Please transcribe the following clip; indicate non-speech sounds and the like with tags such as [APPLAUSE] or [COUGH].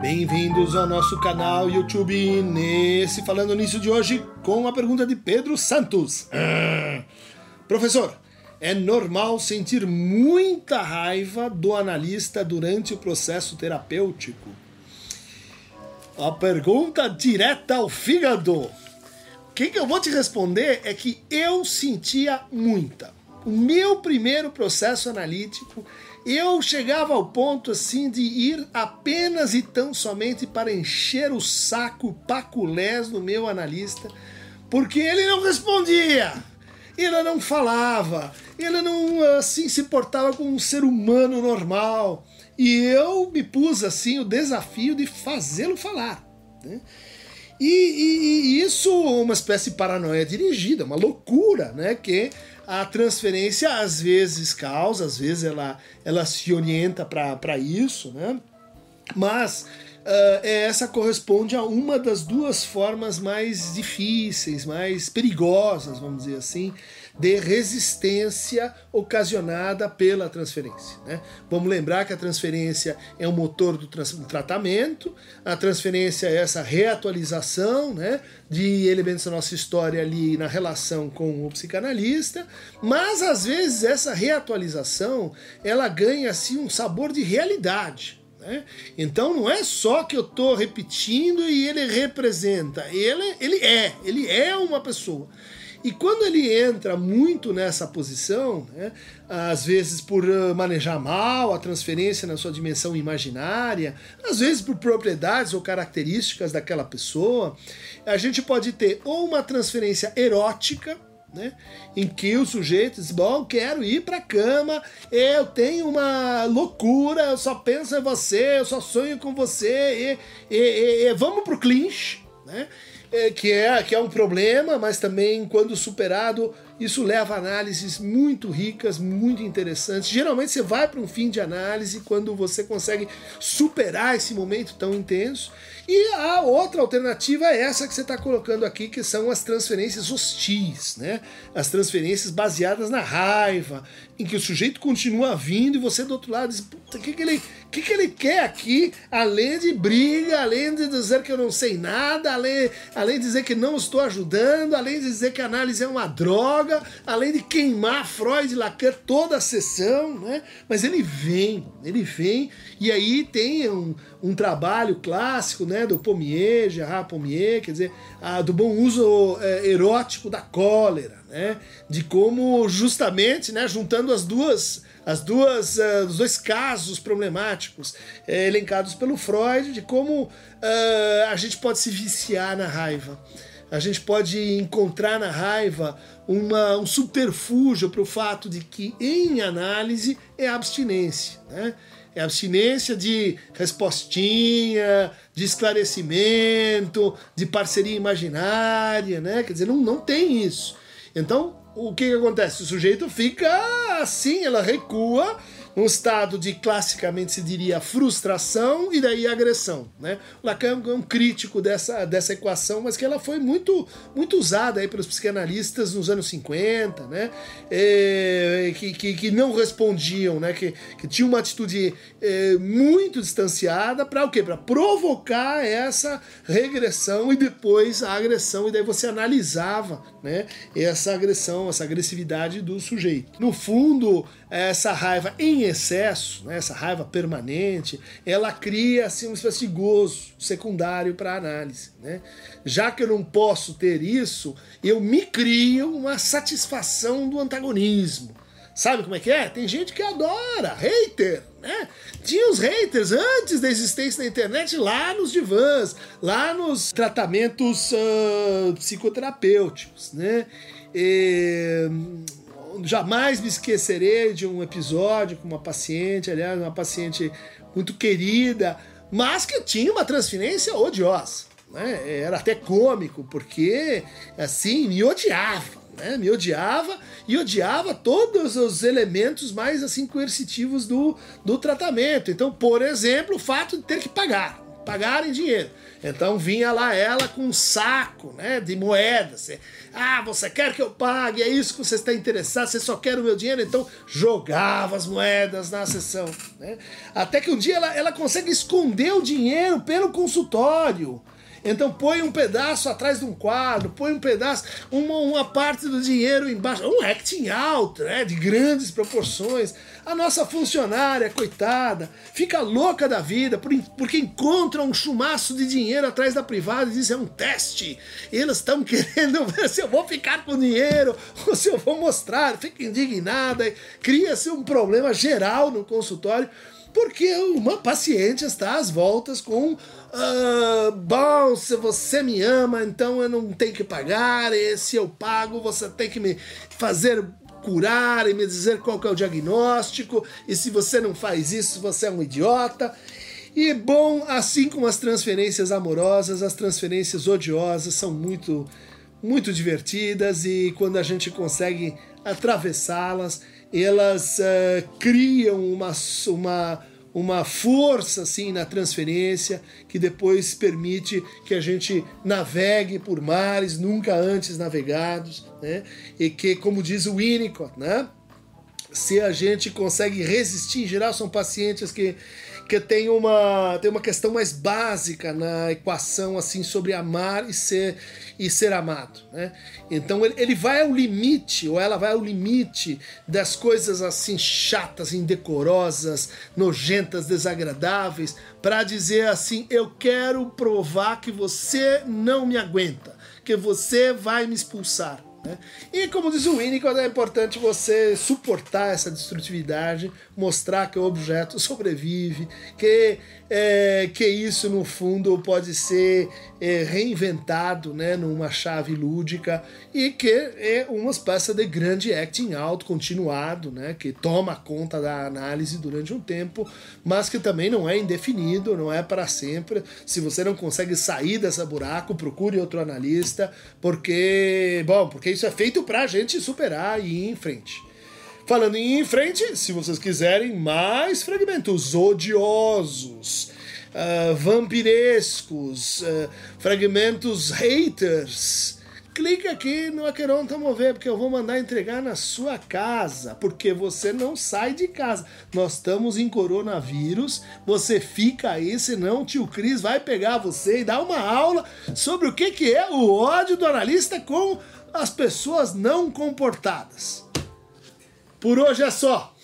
Bem-vindos ao nosso canal YouTube nesse Falando Nisso de hoje com a pergunta de Pedro Santos. Professor, é normal sentir muita raiva do analista durante o processo terapêutico? A pergunta direta ao fígado. O que, que eu vou te responder é que eu sentia muita. O meu primeiro processo analítico eu chegava ao ponto assim de ir apenas e tão somente para encher o saco paculés do meu analista, porque ele não respondia, ele não falava, ele não assim se portava como um ser humano normal. E eu me pus assim o desafio de fazê-lo falar. Né? E, e, e, isso uma espécie de paranoia dirigida, uma loucura, né? Que a transferência às vezes causa, às vezes ela, ela se orienta para isso, né? Mas uh, essa corresponde a uma das duas formas mais difíceis, mais perigosas, vamos dizer assim, de resistência ocasionada pela transferência. Né? Vamos lembrar que a transferência é o motor do, tratamento, a transferência é essa reatualização né, de elementos da nossa história ali na relação com o psicanalista, mas às vezes essa reatualização ela ganha assim um sabor de realidade. Né? Então não é só que eu estou repetindo e ele representa, ele, ele é, ele é uma pessoa. E quando ele entra muito nessa posição, né, às vezes por ah, manejar mal a transferência na sua dimensão imaginária, às vezes por propriedades ou características daquela pessoa, a gente pode ter ou uma transferência erótica, né? Em que o sujeito diz: Bom, quero ir para a cama, eu tenho uma loucura, eu só penso em você, eu só sonho com você, e, e, e vamos pro clinch, né? É, que, é, que é um problema, mas também, quando superado, isso leva a análises muito ricas, muito interessantes. Geralmente você vai para um fim de análise quando você consegue superar esse momento tão intenso. E a outra alternativa é essa que você está colocando aqui, que são as transferências hostis, né? As transferências baseadas na raiva, em que o sujeito continua vindo e você do outro lado diz, puta, o que, que, ele, que, que ele quer aqui? Além de briga, além de dizer que eu não sei nada, além, além de dizer que não estou ajudando, além de dizer que a análise é uma droga, além de queimar Freud e Lacan toda a sessão, né? Mas ele vem, ele vem, e aí tem um, um trabalho clássico, né, do Pommier, Gerard Pommier, quer dizer, a, do bom uso é, erótico da cólera, né, de como justamente, né, juntando as duas as duas uh, os dois casos problemáticos é, elencados pelo Freud de como uh, a gente pode se viciar na raiva a gente pode encontrar na raiva uma, um subterfúgio para o fato de que em análise é abstinência né? É abstinência de respostinha, de esclarecimento, de parceria imaginária, né? Quer dizer, não, não tem isso. Então, o que, que acontece? O sujeito fica assim, ela recua um estado de classicamente se diria frustração e daí agressão. Né? Lacan é um crítico dessa, dessa equação, mas que ela foi muito, muito usada aí pelos psicanalistas nos anos 50, né? É, que, que, que, não respondiam, né? que, que tinha uma atitude é, muito distanciada para o quê? Para provocar essa regressão e depois a agressão, e daí você analisava né? essa agressão, essa agressividade do sujeito. No fundo, essa raiva em excesso, né, essa raiva permanente, ela cria assim, uma espécie de gozo secundário para análise. Né? Já que eu não posso ter isso, eu me crio uma satisfação do antagonismo. Sabe como é que é? Tem gente que adora, hater, né? Tinha os haters antes da existência da internet lá nos divãs, lá nos tratamentos uh, psicoterapêuticos, né? E jamais me esquecerei de um episódio com uma paciente, aliás, uma paciente muito querida, mas que tinha uma transferência odiosa. Né? Era até cômico, porque assim me odiava. Né? Me odiava e odiava todos os elementos mais assim coercitivos do, do tratamento. Então, por exemplo, o fato de ter que pagar pagar em dinheiro. Então vinha lá ela com um saco né, de moedas. Ah, você quer que eu pague? É isso que você está interessado? Você só quer o meu dinheiro? Então jogava as moedas na sessão. Né? Até que um dia ela, ela consegue esconder o dinheiro pelo consultório. Então põe um pedaço atrás de um quadro, põe um pedaço, uma, uma parte do dinheiro embaixo, um acting out, né, de grandes proporções. A nossa funcionária, coitada, fica louca da vida porque encontra um chumaço de dinheiro atrás da privada e diz é um teste. Eles estão [LAUGHS] querendo ver se eu vou ficar com dinheiro ou se eu vou mostrar. Fica indignada, cria-se um problema geral no consultório porque uma paciente está às voltas com ah, bom, se você me ama, então eu não tenho que pagar, e se eu pago, você tem que me fazer curar e me dizer qual é o diagnóstico, e se você não faz isso, você é um idiota. E bom, assim como as transferências amorosas, as transferências odiosas são muito muito divertidas e quando a gente consegue atravessá-las, elas uh, criam uma, uma uma força assim na transferência que depois permite que a gente navegue por mares nunca antes navegados, né? E que, como diz o Winnicott, né? Se a gente consegue resistir, em geral são pacientes que que tem uma, tem uma questão mais básica na equação assim sobre amar e ser e ser amado, né? Então ele, ele vai ao limite ou ela vai ao limite das coisas assim chatas, indecorosas, nojentas, desagradáveis para dizer assim, eu quero provar que você não me aguenta, que você vai me expulsar. Né? E como diz o Winnicott, é importante você suportar essa destrutividade, mostrar que o objeto sobrevive, que, é, que isso no fundo pode ser é, reinventado né, numa chave lúdica e que é uma espécie de grande acting out continuado, né, que toma conta da análise durante um tempo, mas que também não é indefinido, não é para sempre. Se você não consegue sair dessa buraco, procure outro analista, porque, bom, porque isso é feito para a gente superar e ir em frente. Falando em ir em frente, se vocês quiserem mais fragmentos odiosos, uh, vampirescos, uh, fragmentos haters, clica aqui no Aqueron Tamover, porque eu vou mandar entregar na sua casa, porque você não sai de casa. Nós estamos em coronavírus, você fica aí, senão o tio Cris vai pegar você e dar uma aula sobre o que, que é o ódio do analista com as pessoas não comportadas. Por hoje é só.